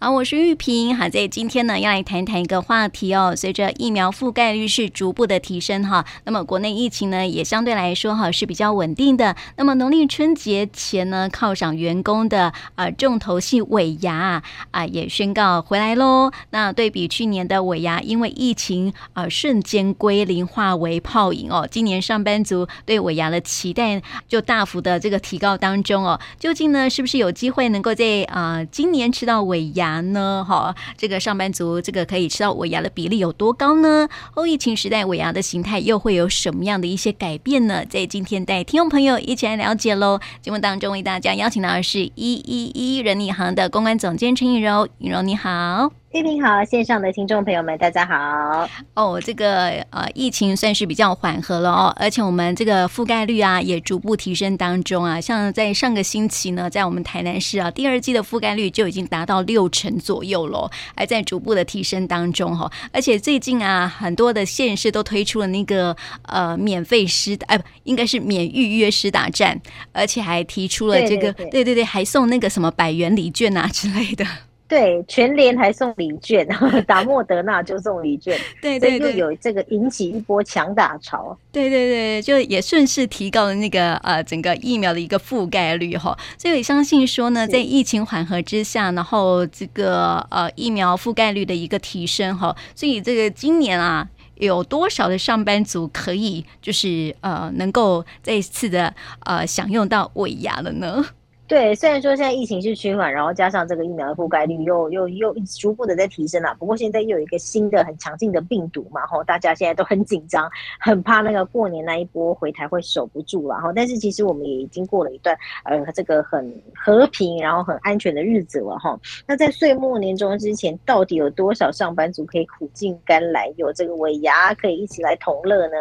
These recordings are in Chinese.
好，我是玉萍。好，在今天呢，要来谈谈一个话题哦。随着疫苗覆盖率是逐步的提升哈，那么国内疫情呢也相对来说哈是比较稳定的。那么农历春节前呢，犒赏员工的呃重头戏尾牙啊、呃、也宣告回来喽。那对比去年的尾牙，因为疫情呃瞬间归零，化为泡影哦。今年上班族对尾牙的期待就大幅的这个提高当中哦。究竟呢是不是有机会能够在呃今年吃到尾牙？呢？哈，这个上班族这个可以吃到尾牙的比例有多高呢？后疫情时代尾牙的形态又会有什么样的一些改变呢？在今天带听众朋友一起来了解喽。节目当中为大家邀请到的是一一一人力行的公关总监陈颖柔，颖柔你好。听听好，线上的听众朋友们，大家好。哦，这个呃，疫情算是比较缓和了哦，而且我们这个覆盖率啊也逐步提升当中啊。像在上个星期呢，在我们台南市啊，第二季的覆盖率就已经达到六成左右了，还在逐步的提升当中哈、哦。而且最近啊，很多的县市都推出了那个呃免费施打，哎，不应该是免预约施打站，而且还提出了这个，对对对，对对对，还送那个什么百元礼券啊之类的。对，全联还送礼券，打莫德纳就送礼券，对对对，又有这个引起一波抢打潮，对对对，就也顺势提高了那个呃整个疫苗的一个覆盖率哈，所以我相信说呢，在疫情缓和之下，然后这个呃疫苗覆盖率的一个提升哈，所以这个今年啊，有多少的上班族可以就是呃能够再次的呃享用到尾牙了呢？对，虽然说现在疫情是趋缓，然后加上这个疫苗的覆盖率又又又逐步的在提升了，不过现在又有一个新的很强劲的病毒嘛，吼，大家现在都很紧张，很怕那个过年那一波回台会守不住了，哈。但是其实我们也已经过了一段呃这个很和平，然后很安全的日子了，哈。那在岁末年终之前，到底有多少上班族可以苦尽甘来，有这个尾牙可以一起来同乐呢？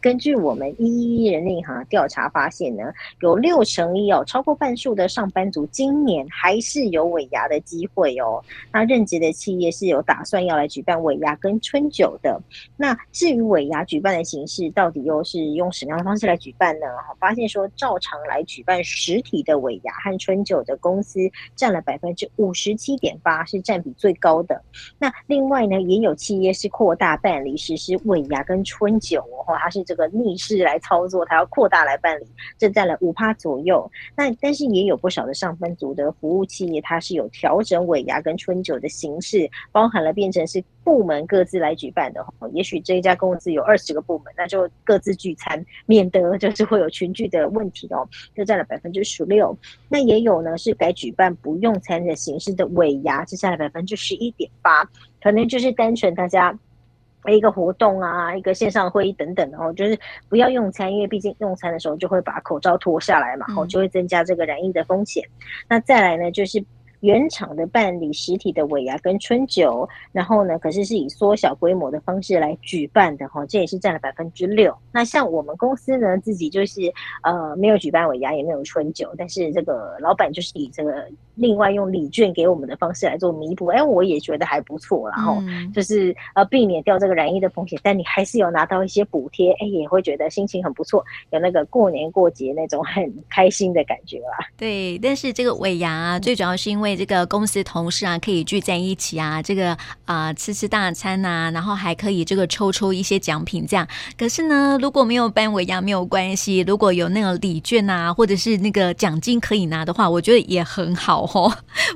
根据我们一一一人力银行调查发现呢，有六成一哦，超过半数的。上班族今年还是有尾牙的机会哦。那任职的企业是有打算要来举办尾牙跟春酒的。那至于尾牙举办的形式，到底又是用什么样的方式来举办呢？发现说，照常来举办实体的尾牙和春酒的公司占了百分之五十七点八，是占比最高的。那另外呢，也有企业是扩大办理实施尾牙跟春酒哦，它是这个逆势来操作，它要扩大来办理，这占了五趴左右。那但是也有。不少的上班族的服务企业，它是有调整尾牙跟春酒的形式，包含了变成是部门各自来举办的。也许这一家公司有二十个部门，那就各自聚餐，免得 就是会有群聚的问题哦。就占了百分之十六。那也有呢，是改举办不用餐的形式的尾牙，就占了百分之十一点八。可能就是单纯大家。一个活动啊，一个线上会议等等，然后就是不要用餐，因为毕竟用餐的时候就会把口罩脱下来嘛，然后就会增加这个染疫的风险。那再来呢，就是。原厂的办理实体的尾牙跟春酒，然后呢，可是是以缩小规模的方式来举办的哈，这也是占了百分之六。那像我们公司呢，自己就是呃没有举办尾牙，也没有春酒，但是这个老板就是以这个另外用礼券给我们的方式来做弥补。哎，我也觉得还不错，然后就是呃避免掉这个染疫的风险，但你还是有拿到一些补贴，哎，也会觉得心情很不错，有那个过年过节那种很开心的感觉啦。对，但是这个尾牙啊，最主要是因为。这个公司同事啊，可以聚在一起啊，这个啊、呃、吃吃大餐呐、啊，然后还可以这个抽抽一些奖品这样。可是呢，如果没有办尾牙没有关系，如果有那个礼券啊，或者是那个奖金可以拿的话，我觉得也很好哦，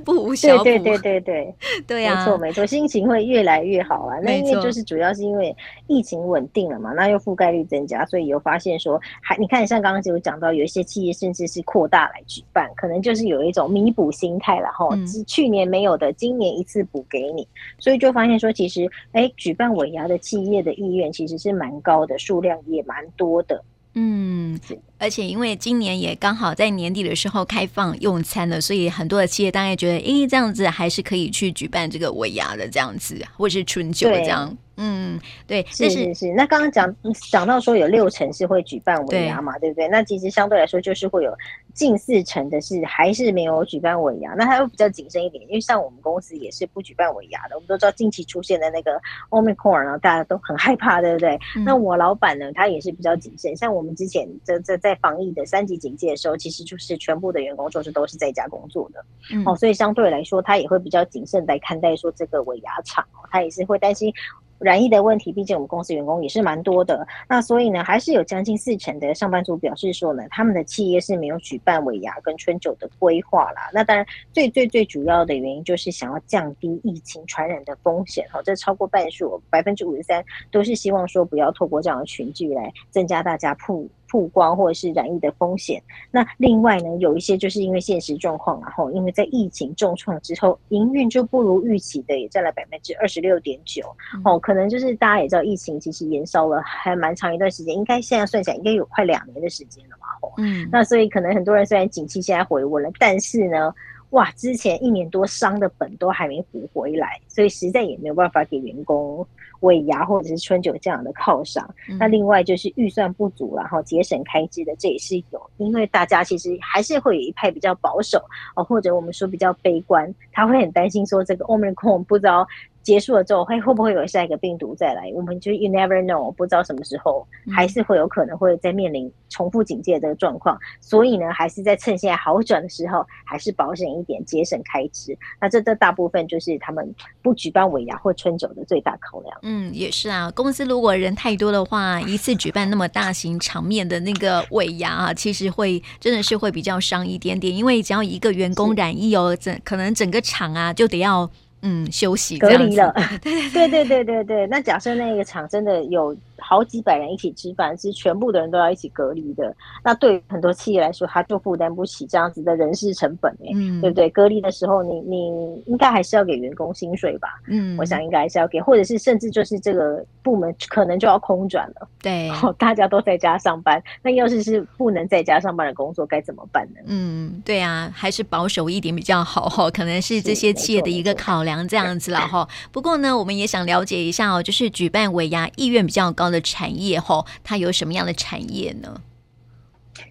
不无小补。对对对对对，对啊，没错没错，心情会越来越好啊。那因为就是主要是因为疫情稳定了嘛，那又覆盖率增加，所以有发现说，还你看像刚刚就有讲到，有一些企业甚至是扩大来举办，可能就是有一种弥补心态了哈。是去年没有的，今年一次补给你，所以就发现说，其实，哎，举办尾牙的企业的意愿其实是蛮高的，数量也蛮多的。嗯，而且因为今年也刚好在年底的时候开放用餐了，所以很多的企业大概觉得，哎，这样子还是可以去举办这个尾牙的这样子，或是春酒这样。嗯，对，是是是。那刚刚讲讲到说有六成是会举办尾牙嘛，对不对？那其实相对来说就是会有近四成的是还是没有举办尾牙，那他又比较谨慎一点，因为像我们公司也是不举办尾牙的。我们都知道近期出现的那个 Omicron，然后大家都很害怕，对不对？嗯、那我老板呢，他也是比较谨慎。像我们之前在在在防疫的三级警戒的时候，其实就是全部的员工就是都是在家工作的，嗯、哦，所以相对来说，他也会比较谨慎来看待说这个尾牙场，他也是会担心。染疫的问题，毕竟我们公司员工也是蛮多的，那所以呢，还是有将近四成的上班族表示说呢，他们的企业是没有举办尾牙跟春酒的规划啦。那当然，最最最主要的原因就是想要降低疫情传染的风险哈，这超过半数，百分之五十三都是希望说不要透过这样的群聚来增加大家曝。曝光或者是染疫的风险。那另外呢，有一些就是因为现实状况，然后因为在疫情重创之后，营运就不如预期的，也占了百分之二十六点九。哦，可能就是大家也知道，疫情其实延烧了还蛮长一段时间，应该现在算起来应该有快两年的时间了嘛。哦，嗯，那所以可能很多人虽然景气现在回温了，但是呢，哇，之前一年多伤的本都还没补回来，所以实在也没有办法给员工。尾牙或者是春酒这样的犒赏，嗯、那另外就是预算不足，然后节省开支的，这也是有，因为大家其实还是会有一派比较保守哦，或者我们说比较悲观，他会很担心说这个 Omicron 不知道。结束了之后，会会不会有下一个病毒再来？我们就 you never know，不知道什么时候还是会有可能会再面临重复警戒的这个状况。所以呢，还是在趁现在好转的时候，还是保险一点，节省开支。那这这大部分就是他们不举办尾牙或春酒的最大考量。嗯，也是啊。公司如果人太多的话，一次举办那么大型场面的那个尾牙啊，其实会真的是会比较伤一点点，因为只要一个员工染疫哦，整可能整个场啊就得要。嗯，休息隔离了，对对对对对。那假设那个厂真的有好几百人一起吃饭，是全部的人都要一起隔离的，那对于很多企业来说，他就负担不起这样子的人事成本哎，嗯，对不对？隔离的时候你，你你应该还是要给员工薪水吧？嗯，我想应该还是要给，或者是甚至就是这个部门可能就要空转了。对，大家都在家上班，那要是是不能在家上班的工作该怎么办呢？嗯，对啊，还是保守一点比较好哈，可能是这些企业的一个考量。这样子了哈，不过呢，我们也想了解一下哦，就是举办尾牙意愿比较高的产业吼，它有什么样的产业呢？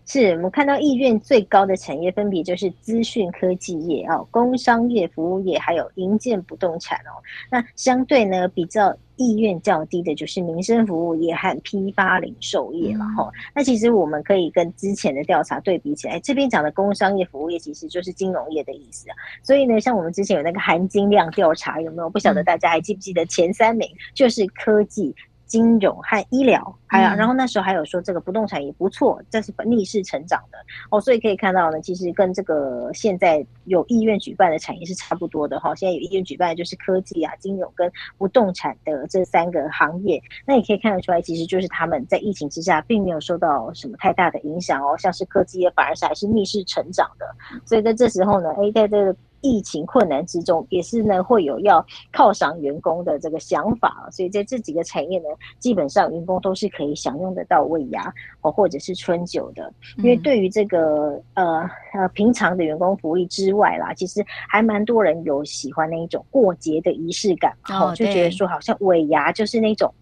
是我们看到意愿最高的产业，分别就是资讯科技业哦、工商业、服务业，还有营建不动产哦。那相对呢，比较意愿较低的就是民生服务业和批发零售业了哈。嗯、那其实我们可以跟之前的调查对比起来，这边讲的工商业、服务业其实就是金融业的意思啊。所以呢，像我们之前有那个含金量调查，有没有？不晓得大家还记不记得前三名就是科技。金融和医疗，还有，然后那时候还有说这个不动产也不错，这是逆势成长的哦，所以可以看到呢，其实跟这个现在有意愿举办的产业是差不多的哈。现在有意愿举办的就是科技啊、金融跟不动产的这三个行业，那也可以看得出来，其实就是他们在疫情之下并没有受到什么太大的影响哦，像是科技业反而是还是逆势成长的，所以在这时候呢，哎，在这个。疫情困难之中，也是呢会有要犒赏员工的这个想法，所以在这几个产业呢，基本上员工都是可以享用得到尾牙哦，或者是春酒的。因为对于这个呃呃平常的员工福利之外啦，其实还蛮多人有喜欢那一种过节的仪式感，哦，就觉得说好像尾牙就是那种。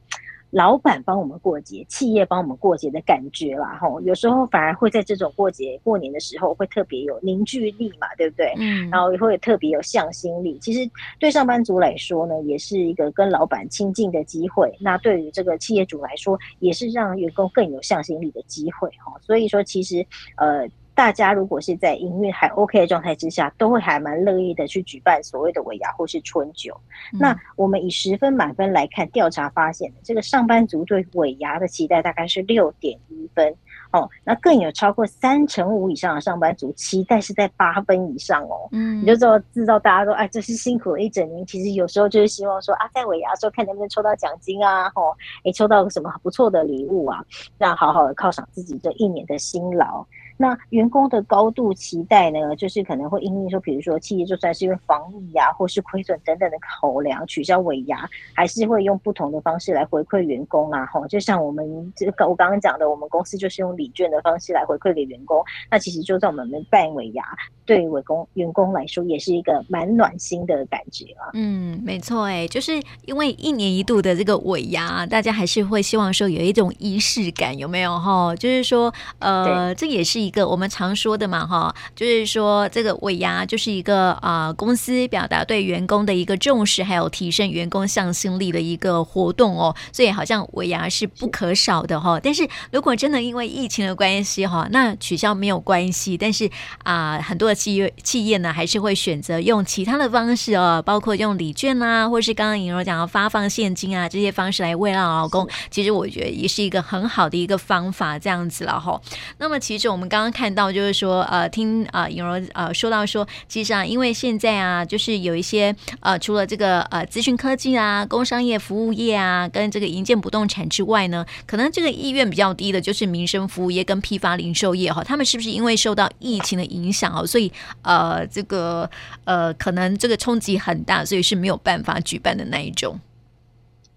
老板帮我们过节，企业帮我们过节的感觉啦，吼，有时候反而会在这种过节过年的时候，会特别有凝聚力嘛，对不对？嗯，然后也会特别有向心力。其实对上班族来说呢，也是一个跟老板亲近的机会。那对于这个企业主来说，也是让员工更有向心力的机会，哈。所以说，其实呃。大家如果是在营运还 OK 的状态之下，都会还蛮乐意的去举办所谓的尾牙或是春酒。嗯、那我们以十分满分来看，调查发现，这个上班族对尾牙的期待大概是六点一分哦。那更有超过三成五以上的上班族期待是在八分以上哦。嗯，你就知道知道大家都哎，这是辛苦了一整年。其实有时候就是希望说啊，在尾牙的时候看能不能抽到奖金啊，哦，哎，抽到个什么不错的礼物啊，让好好的犒赏自己这一年的辛劳。那员工的高度期待呢，就是可能会因为说，比如说企业就算是因为防疫啊，或是亏损等等的考量取消尾牙，还是会用不同的方式来回馈员工啊。吼，就像我们这个我刚刚讲的，我们公司就是用礼券的方式来回馈给员工。那其实就在我们办尾牙，对于员工员工来说，也是一个蛮暖心的感觉啊。嗯，没错，哎，就是因为一年一度的这个尾牙，大家还是会希望说有一种仪式感，有没有？哈，就是说，呃，这也是一。个我们常说的嘛，哈，就是说这个尾牙就是一个啊、呃、公司表达对员工的一个重视，还有提升员工向心力的一个活动哦，所以好像尾牙是不可少的哈。但是如果真的因为疫情的关系哈，那取消没有关系，但是啊、呃，很多的企业企业呢还是会选择用其他的方式哦，包括用礼券啊，或是刚刚莹柔讲的发放现金啊这些方式来慰劳劳工。其实我觉得也是一个很好的一个方法，这样子了哈。那么其实我们刚刚刚看到，就是说呃，听啊颖柔呃说到说，其实啊，因为现在啊，就是有一些呃，除了这个呃资讯科技啊、工商业服务业啊，跟这个营建不动产之外呢，可能这个意愿比较低的，就是民生服务业跟批发零售业哈。他们是不是因为受到疫情的影响哦，所以呃这个呃可能这个冲击很大，所以是没有办法举办的那一种。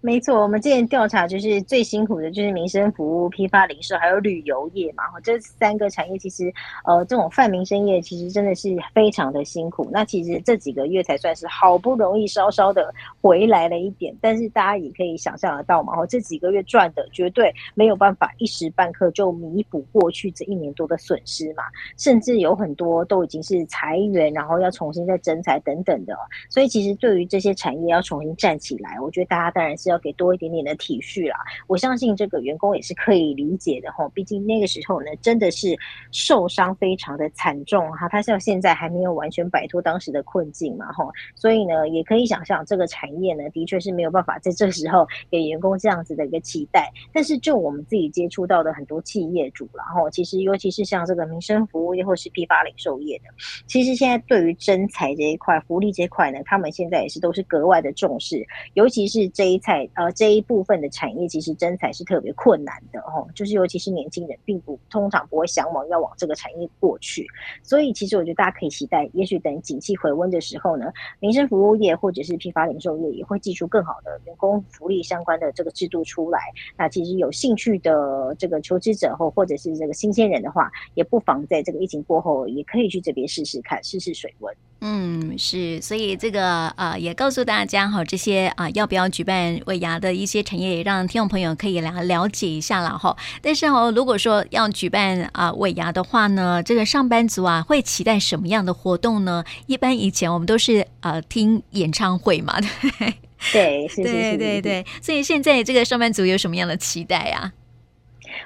没错，我们之前调查就是最辛苦的就是民生服务、批发零售还有旅游业嘛。这三个产业其实，呃，这种泛民生业其实真的是非常的辛苦。那其实这几个月才算是好不容易稍稍的回来了一点，但是大家也可以想象得到嘛，哦，这几个月赚的绝对没有办法一时半刻就弥补过去这一年多的损失嘛。甚至有很多都已经是裁员，然后要重新再增裁等等的。所以其实对于这些产业要重新站起来，我觉得大家当然是要。要给多一点点的体恤啦，我相信这个员工也是可以理解的哈。毕竟那个时候呢，真的是受伤非常的惨重哈。他像现在还没有完全摆脱当时的困境嘛哈，所以呢，也可以想象这个产业呢，的确是没有办法在这时候给员工这样子的一个期待。但是就我们自己接触到的很多企业主，然后其实尤其是像这个民生服务业或是批发零售业的，其实现在对于真才这一块、福利这一块呢，他们现在也是都是格外的重视，尤其是这一呃，这一部分的产业其实征才是特别困难的哦，就是尤其是年轻人，并不通常不会向往要往这个产业过去，所以其实我觉得大家可以期待，也许等景气回温的时候呢，民生服务业或者是批发零售业也会祭出更好的员工福利相关的这个制度出来。那其实有兴趣的这个求职者或或者是这个新鲜人的话，也不妨在这个疫情过后，也可以去这边试试看，试试水温。嗯，是，所以这个呃，也告诉大家哈，这些啊、呃，要不要举办尾牙的一些产业，也让听众朋友可以来了解一下了哈。但是哦，如果说要举办啊、呃、尾牙的话呢，这个上班族啊会期待什么样的活动呢？一般以前我们都是呃听演唱会嘛，对对，对对对。所以现在这个上班族有什么样的期待啊？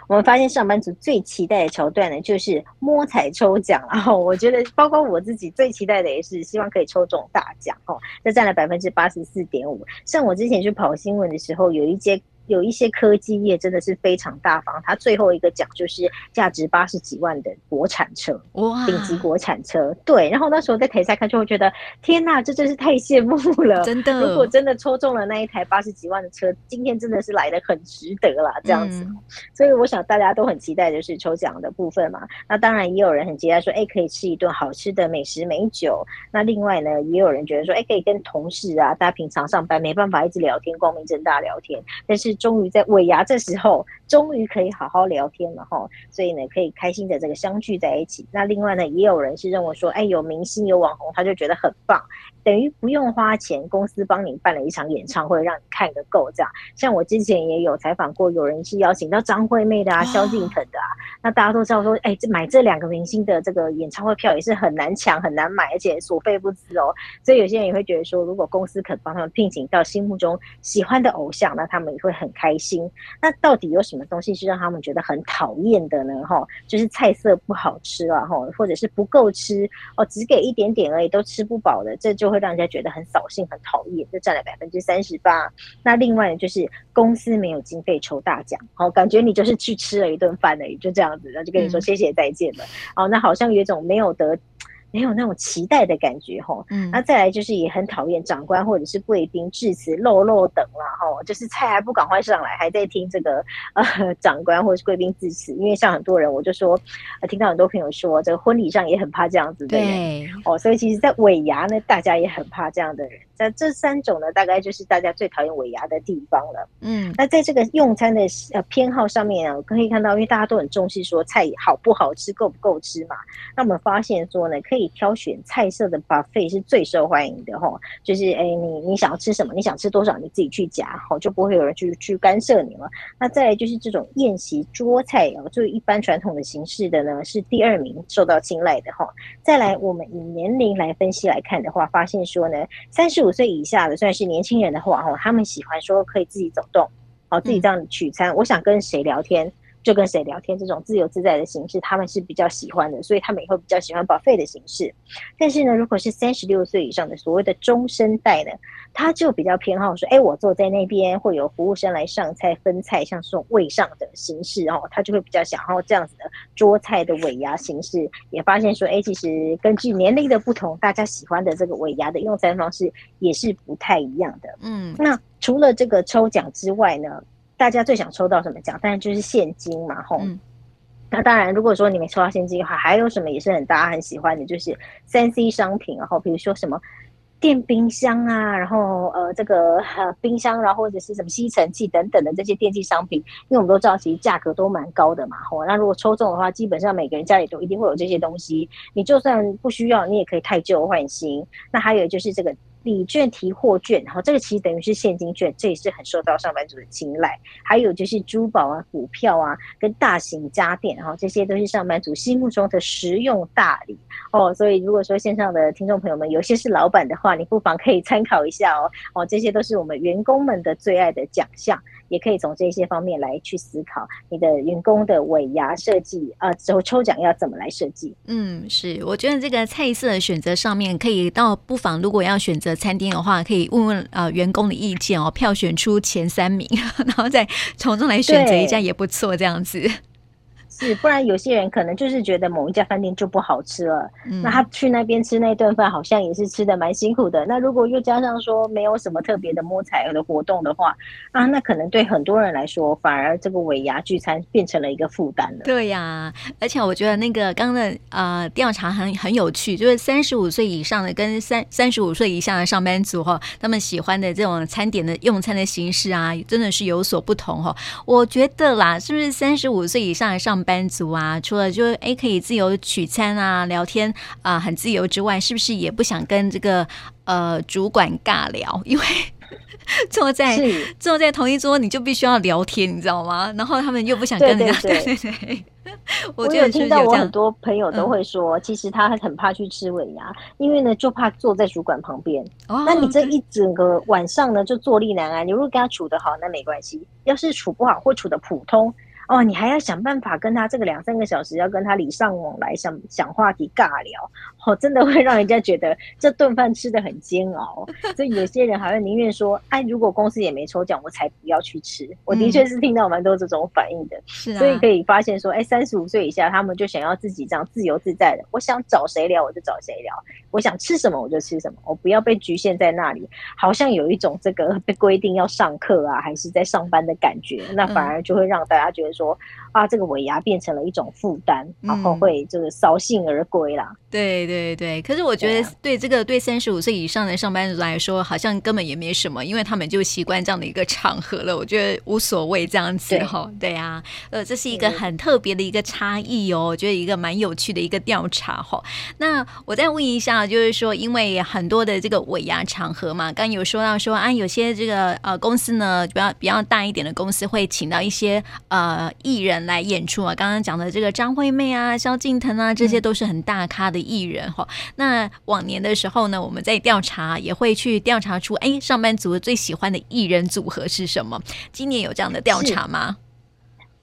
我们发现上班族最期待的桥段呢，就是摸彩抽奖。然 后我觉得，包括我自己最期待的也是希望可以抽中大奖哦，这占了百分之八十四点五。像我之前去跑新闻的时候，有一些。有一些科技业真的是非常大方，他最后一个奖就是价值八十几万的国产车，哇，顶级国产车。对，然后那时候在台下看，就会觉得天哪，这真是太羡慕了，真的。如果真的抽中了那一台八十几万的车，今天真的是来的很值得啦，这样子。嗯、所以我想大家都很期待就是抽奖的部分嘛。那当然也有人很期待说，哎，可以吃一顿好吃的美食美酒。那另外呢，也有人觉得说，哎，可以跟同事啊，大家平常上班没办法一直聊天，光明正大聊天，但是。终于在尾牙这时候，终于可以好好聊天了哈，所以呢，可以开心的这个相聚在一起。那另外呢，也有人是认为说，哎，有明星有网红，他就觉得很棒，等于不用花钱，公司帮你办了一场演唱会，让你看个够这样。像我之前也有采访过，有人是邀请到张惠妹的啊，萧敬腾的啊，那大家都知道说，哎，这买这两个明星的这个演唱会票也是很难抢很难买，而且所费不赀哦。所以有些人也会觉得说，如果公司肯帮他们聘请到心目中喜欢的偶像，那他们也会很。开心，那到底有什么东西是让他们觉得很讨厌的呢？哈，就是菜色不好吃啊，哈，或者是不够吃哦，只给一点点而已，都吃不饱的，这就会让人家觉得很扫兴、很讨厌，就占了百分之三十八。那另外呢，就是公司没有经费抽大奖，好，感觉你就是去吃了一顿饭而已，就这样子，然后就跟你说谢谢再见了。哦、嗯，那好像有一种没有得。没有那种期待的感觉哈，嗯，那再来就是也很讨厌长官或者是贵宾致辞漏漏等啦哈，就是菜还不赶快上来，还在听这个呃长官或者是贵宾致辞，因为像很多人我就说，呃，听到很多朋友说这个婚礼上也很怕这样子的人，对哦，所以其实，在尾牙呢，大家也很怕这样的人。那这三种呢，大概就是大家最讨厌尾牙的地方了。嗯，那在这个用餐的呃偏好上面啊，我可以看到，因为大家都很重视说菜好不好吃、够不够吃嘛。那我们发现说呢，可以。挑选菜色的 buffet 是最受欢迎的齁，就是哎，你你想要吃什么，你想吃多少，你自己去夹，齁，就不会有人去去干涉你了。那再来就是这种宴席桌菜哦，就一般传统的形式的呢，是第二名受到青睐的哈。再来，我们以年龄来分析来看的话，发现说呢，三十五岁以下的算是年轻人的话，哦，他们喜欢说可以自己走动，好，自己这样取餐，我想跟谁聊天。就跟谁聊天，这种自由自在的形式，他们是比较喜欢的，所以他们也会比较喜欢 buffet 的形式。但是呢，如果是三十六岁以上的所谓的中生代呢，他就比较偏好说，哎，我坐在那边会有服务生来上菜分菜，像这种位上的形式，哦他就会比较想要这样子的桌菜的尾牙形式。也发现说，哎，其实根据年龄的不同，大家喜欢的这个尾牙的用餐方式也是不太一样的。嗯，那除了这个抽奖之外呢？大家最想抽到什么奖？当然就是现金嘛，吼、嗯。那当然，如果说你没抽到现金的话，还有什么也是很大家很喜欢的，就是三 C 商品，然后比如说什么电冰箱啊，然后呃这个呃冰箱，然后或者是什么吸尘器等等的这些电器商品，因为我们都知道其实价格都蛮高的嘛，吼。那如果抽中的话，基本上每个人家里都一定会有这些东西，你就算不需要，你也可以太旧换新。那还有就是这个。礼券、提货券，然后这个其实等于是现金券，这也是很受到上班族的青睐。还有就是珠宝啊、股票啊，跟大型家电，然后这些都是上班族心目中的实用大礼哦。所以如果说线上的听众朋友们有些是老板的话，你不妨可以参考一下哦。哦，这些都是我们员工们的最爱的奖项。也可以从这些方面来去思考你的员工的尾牙设计啊，之后抽奖要怎么来设计？嗯，是，我觉得这个菜色的选择上面，可以到不妨，如果要选择餐厅的话，可以问问啊、呃、员工的意见哦，票选出前三名，然后再从中来选择一家也不错，这样子。是，不然有些人可能就是觉得某一家饭店就不好吃了，嗯、那他去那边吃那顿饭，好像也是吃的蛮辛苦的。那如果又加上说没有什么特别的摸彩的活动的话，啊，那可能对很多人来说，反而这个尾牙聚餐变成了一个负担了。对呀、啊，而且我觉得那个刚刚的呃调查很很有趣，就是三十五岁以上的跟三三十五岁以下的上班族哈，他们喜欢的这种餐点的用餐的形式啊，真的是有所不同哈。我觉得啦，是不是三十五岁以上的上班班族啊，除了就哎可以自由取餐啊、聊天啊、呃，很自由之外，是不是也不想跟这个呃主管尬聊？因为 坐在坐在同一桌，你就必须要聊天，你知道吗？然后他们又不想跟人家 对对对。我有听到我很多朋友都会说，嗯、其实他很怕去吃尾牙，因为呢就怕坐在主管旁边。哦、那你这一整个晚上呢就坐立难安。你如果跟他处得好，那没关系；要是处不好或处得普通。哦，你还要想办法跟他这个两三个小时，要跟他礼尚往来，想想话题尬聊，哦，真的会让人家觉得这顿饭吃得很煎熬。所以有些人好像宁愿说，哎，如果公司也没抽奖，我才不要去吃。我的确是听到蛮多这种反应的。是啊、嗯，所以可以发现说，哎，三十五岁以下，他们就想要自己这样自由自在的，我想找谁聊我就找谁聊，我想吃什么我就吃什么，我不要被局限在那里，好像有一种这个被规定要上课啊，还是在上班的感觉，那反而就会让大家觉得说。说啊，这个尾牙变成了一种负担，然后会就是扫兴而归啦。对对对，可是我觉得对这个对三十五岁以上的上班族来说，好像根本也没什么，因为他们就习惯这样的一个场合了。我觉得无所谓这样子哈。对啊，呃，这是一个很特别的一个差异哦，我觉得一个蛮有趣的一个调查哈。那我再问一下，就是说，因为很多的这个尾牙场合嘛，刚有说到说啊，有些这个呃公司呢，比较比较大一点的公司会请到一些呃。艺人来演出啊，刚刚讲的这个张惠妹啊、萧敬腾啊，这些都是很大咖的艺人哈。嗯、那往年的时候呢，我们在调查也会去调查出，哎，上班族最喜欢的艺人组合是什么？今年有这样的调查吗？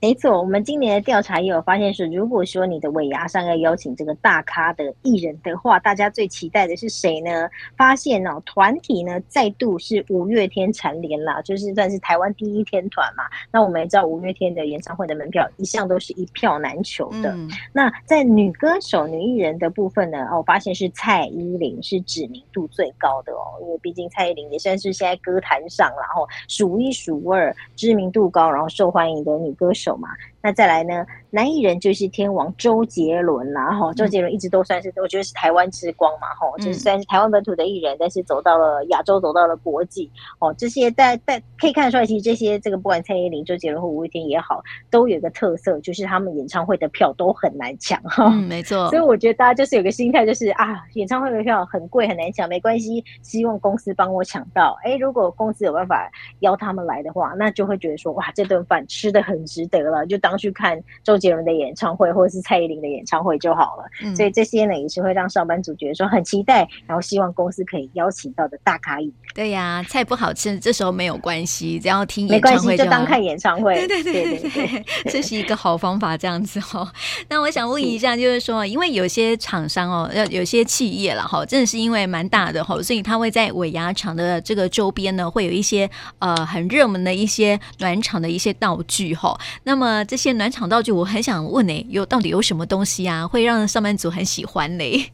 没错，我们今年的调查也有发现是，如果说你的尾牙上要邀请这个大咖的艺人的话，大家最期待的是谁呢？发现哦，团体呢再度是五月天蝉联啦，就是算是台湾第一天团嘛。那我们也知道五月天的演唱会的门票一向都是一票难求的。嗯、那在女歌手、女艺人的部分呢，哦，我发现是蔡依林是知名度最高的哦，因为毕竟蔡依林也算是现在歌坛上然后数一数二知名度高，然后受欢迎的女歌手。嘛，那再来呢，男艺人就是天王周杰伦啦，哈，周杰伦一直都算是，我觉得是台湾之光嘛，哈，就是虽然是台湾本土的艺人，但是走到了亚洲，走到了国际，哦，这些在在可以看得出来，其实这些这个不管蔡依林、周杰伦或五月天也好，都有一个特色，就是他们演唱会的票都很难抢，哈，嗯，没错。所以我觉得大家就是有个心态，就是啊，演唱会的票很贵很难抢，没关系，希望公司帮我抢到。哎，如果公司有办法邀他们来的话，那就会觉得说，哇，这顿饭吃的很值得了，就当去看周杰伦的演唱会或者是蔡依林的演唱会就好了。嗯，所以这些呢，也是会让上班族觉得说很期待，然后希望公司可以邀请到的大咖艺。对呀，菜不好吃，这时候没有关系，只要听演唱会就，当看演唱会。对对对对对，对，这是一个好方法，这样子哦。那我想问一下，就是说，因为有些厂商哦，要有些企业了哈，真的是因为蛮大的哈，所以他会在尾牙场的这个周边呢，会有一些呃很热门的一些暖场的一些道具哈。那么这些暖场道具，我很想问呢，有到底有什么东西啊，会让上班族很喜欢呢？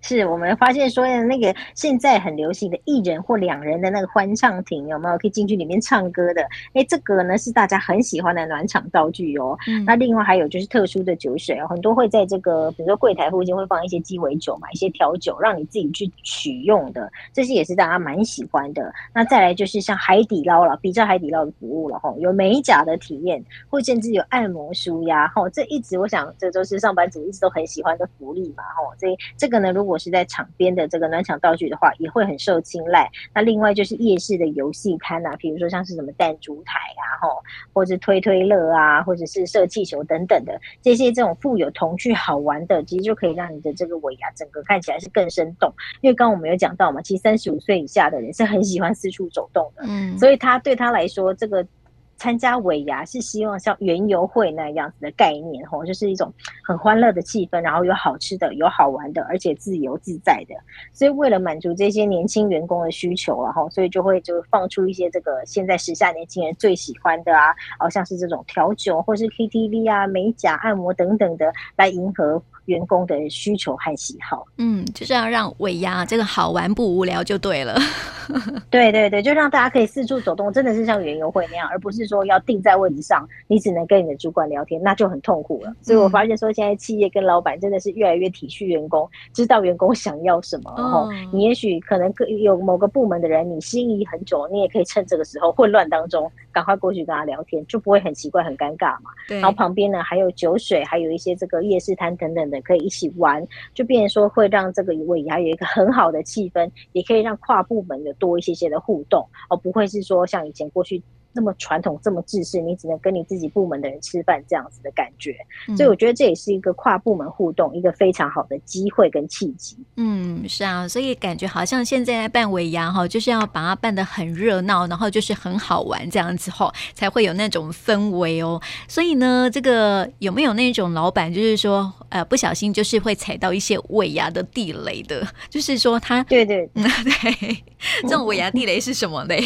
是我们发现说那个现在很流行的一人或两人的那个欢唱亭，有没有可以进去里面唱歌的？哎，这个呢是大家很喜欢的暖场道具哦。嗯、那另外还有就是特殊的酒水哦，很多会在这个比如说柜台附近会放一些鸡尾酒嘛，一些调酒让你自己去取用的，这些也是大家蛮喜欢的。那再来就是像海底捞了，比较海底捞的服务了哈，有美甲的体验，或甚至有按摩舒压哈，这一直我想这都是上班族一直都很喜欢的福利嘛哈。所以这个呢，如果如果是在场边的这个暖场道具的话，也会很受青睐。那另外就是夜市的游戏摊啊，比如说像是什么弹珠台啊，吼，或者推推乐啊，或者是射气球等等的这些这种富有童趣好玩的，其实就可以让你的这个尾牙整个看起来是更生动。因为刚刚我们有讲到嘛，其实三十五岁以下的人是很喜欢四处走动的，嗯，所以他对他来说这个。参加尾牙是希望像园游会那样子的概念，吼，就是一种很欢乐的气氛，然后有好吃的、有好玩的，而且自由自在的。所以为了满足这些年轻员工的需求，然后所以就会就放出一些这个现在时下年轻人最喜欢的啊，好像是这种调酒或是 KTV 啊、美甲、按摩等等的，来迎合员工的需求和喜好。嗯，就是要让尾牙这个好玩不无聊就对了。对对对，就让大家可以四处走动，真的是像园游会那样，而不是。说要定在位置上，你只能跟你的主管聊天，那就很痛苦了。所以我发现说，现在企业跟老板真的是越来越体恤员工，知道员工想要什么。然后你也许可能有某个部门的人，你心仪很久，你也可以趁这个时候混乱当中，赶快过去跟他聊天，就不会很奇怪、很尴尬嘛。然后旁边呢，还有酒水，还有一些这个夜市摊等等的，可以一起玩，就变说会让这个尾牙有一个很好的气氛，也可以让跨部门有多一些些的互动，而不会是说像以前过去。那么传统，这么制式，你只能跟你自己部门的人吃饭这样子的感觉，嗯，所以我觉得这也是一个跨部门互动一个非常好的机会跟契机。嗯，是啊，所以感觉好像现在办尾牙哈，就是要把它办得很热闹，然后就是很好玩这样子哈，才会有那种氛围哦。所以呢，这个有没有那种老板，就是说呃不小心就是会踩到一些尾牙的地雷的，就是说他对对对，这种尾牙地雷是什么嘞？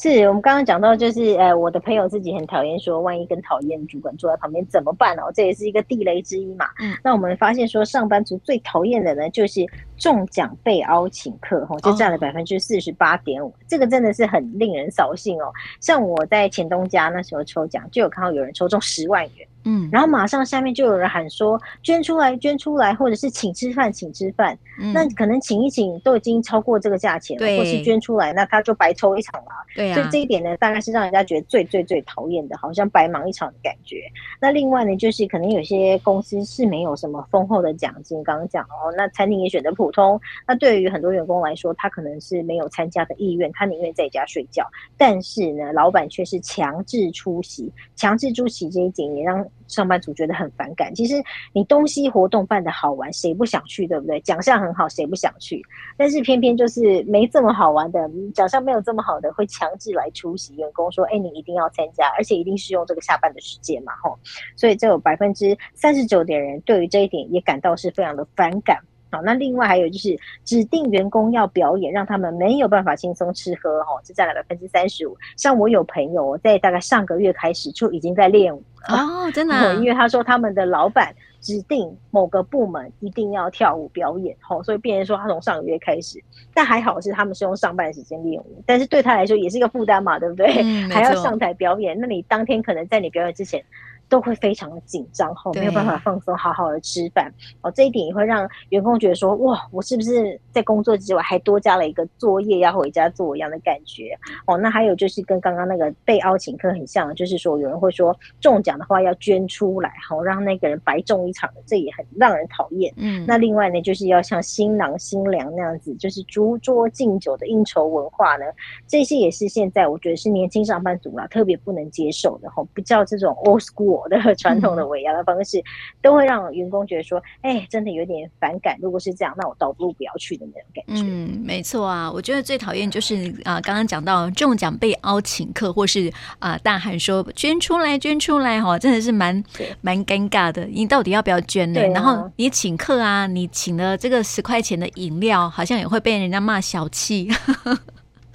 是我们刚刚讲到，就是呃，我的朋友自己很讨厌说，万一跟讨厌主管坐在旁边怎么办哦？这也是一个地雷之一嘛。嗯，那我们发现说，上班族最讨厌的呢，就是中奖被邀请客，吼，就占了百分之四十八点五。这个真的是很令人扫兴哦。像我在前东家那时候抽奖，就有看到有人抽中十万元。嗯，然后马上下面就有人喊说捐出来，捐出来，或者是请吃饭，请吃饭。嗯，那可能请一请都已经超过这个价钱了，对，或是捐出来，那他就白抽一场了。对啊，所以这一点呢，大概是让人家觉得最最最讨厌的，好像白忙一场的感觉。那另外呢，就是可能有些公司是没有什么丰厚的奖金，刚刚讲哦，那餐厅也选择普通。那对于很多员工来说，他可能是没有参加的意愿，他宁愿在家睡觉。但是呢，老板却是强制出席，强制出席这一点也让。上班族觉得很反感。其实你东西活动办的好玩，谁不想去，对不对？奖项很好，谁不想去？但是偏偏就是没这么好玩的，奖项没有这么好的，会强制来出席。员工说：“哎，你一定要参加，而且一定是用这个下班的时间嘛，吼。”所以这有百分之三十九点人对于这一点也感到是非常的反感。好，那另外还有就是指定员工要表演，让他们没有办法轻松吃喝，哈，就占了百分之三十五。像我有朋友，在大概上个月开始就已经在练舞。哦，真的，因为他说他们的老板指定某个部门一定要跳舞表演，吼，所以变成说他从上个月开始，但还好是他们是用上班时间练舞，但是对他来说也是一个负担嘛，对不对？嗯、还要上台表演，那你当天可能在你表演之前。都会非常的紧张，哦没有办法放松，好好的吃饭。哦，这一点也会让员工觉得说，哇，我是不是在工作之外还多加了一个作业要回家做一样的感觉？哦，那还有就是跟刚刚那个被邀请客很像，就是说有人会说中奖的话要捐出来，好让那个人白中一场的，这也很让人讨厌。嗯，那另外呢，就是要像新郎新娘那样子，就是逐桌敬酒的应酬文化呢，这些也是现在我觉得是年轻上班族啦特别不能接受的，吼，不叫这种 old school。我的 传统的尾牙的方式，都会让员工觉得说，哎、欸，真的有点反感。如果是这样，那我倒不如不要去的那种感觉。嗯，没错啊，我觉得最讨厌就是啊，刚刚讲到中奖被邀请客，或是啊大喊说捐出来捐出来哈，真的是蛮蛮尴尬的。你到底要不要捐呢？啊、然后你请客啊，你请了这个十块钱的饮料，好像也会被人家骂小气。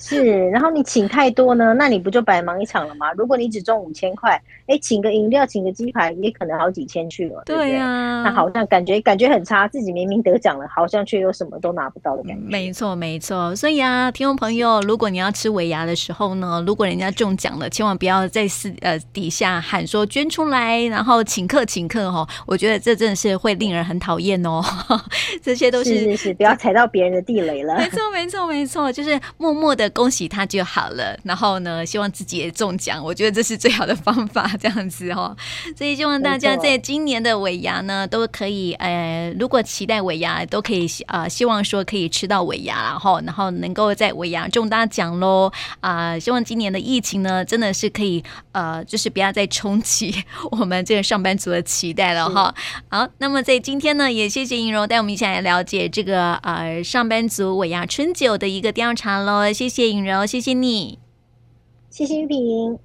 是，然后你请太多呢，那你不就白忙一场了吗？如果你只中五千块，哎，请个饮料，请个鸡排，也可能好几千去了，对不对？对啊，那好像感觉感觉很差，自己明明得奖了，好像却又什么都拿不到的感觉。没错，没错。所以啊，听众朋友，如果你要吃尾牙的时候呢，如果人家中奖了，千万不要在私呃底下喊说捐出来，然后请客请客哦。我觉得这真的是会令人很讨厌哦。这些都是是是是，不要踩到别人的地雷了。没错，没错，没错，就是默默的。恭喜他就好了，然后呢，希望自己也中奖，我觉得这是最好的方法，这样子哦。所以希望大家在今年的尾牙呢，都可以，呃，如果期待尾牙，都可以啊、呃，希望说可以吃到尾牙，然后然后能够在尾牙中大奖喽啊、呃！希望今年的疫情呢，真的是可以，呃，就是不要再冲击我们这个上班族的期待了哈。好，那么在今天呢，也谢谢莹柔带我们一起来了解这个呃上班族尾牙春酒的一个调查喽，谢谢。谢颖柔，谢谢你，谢谢玉萍。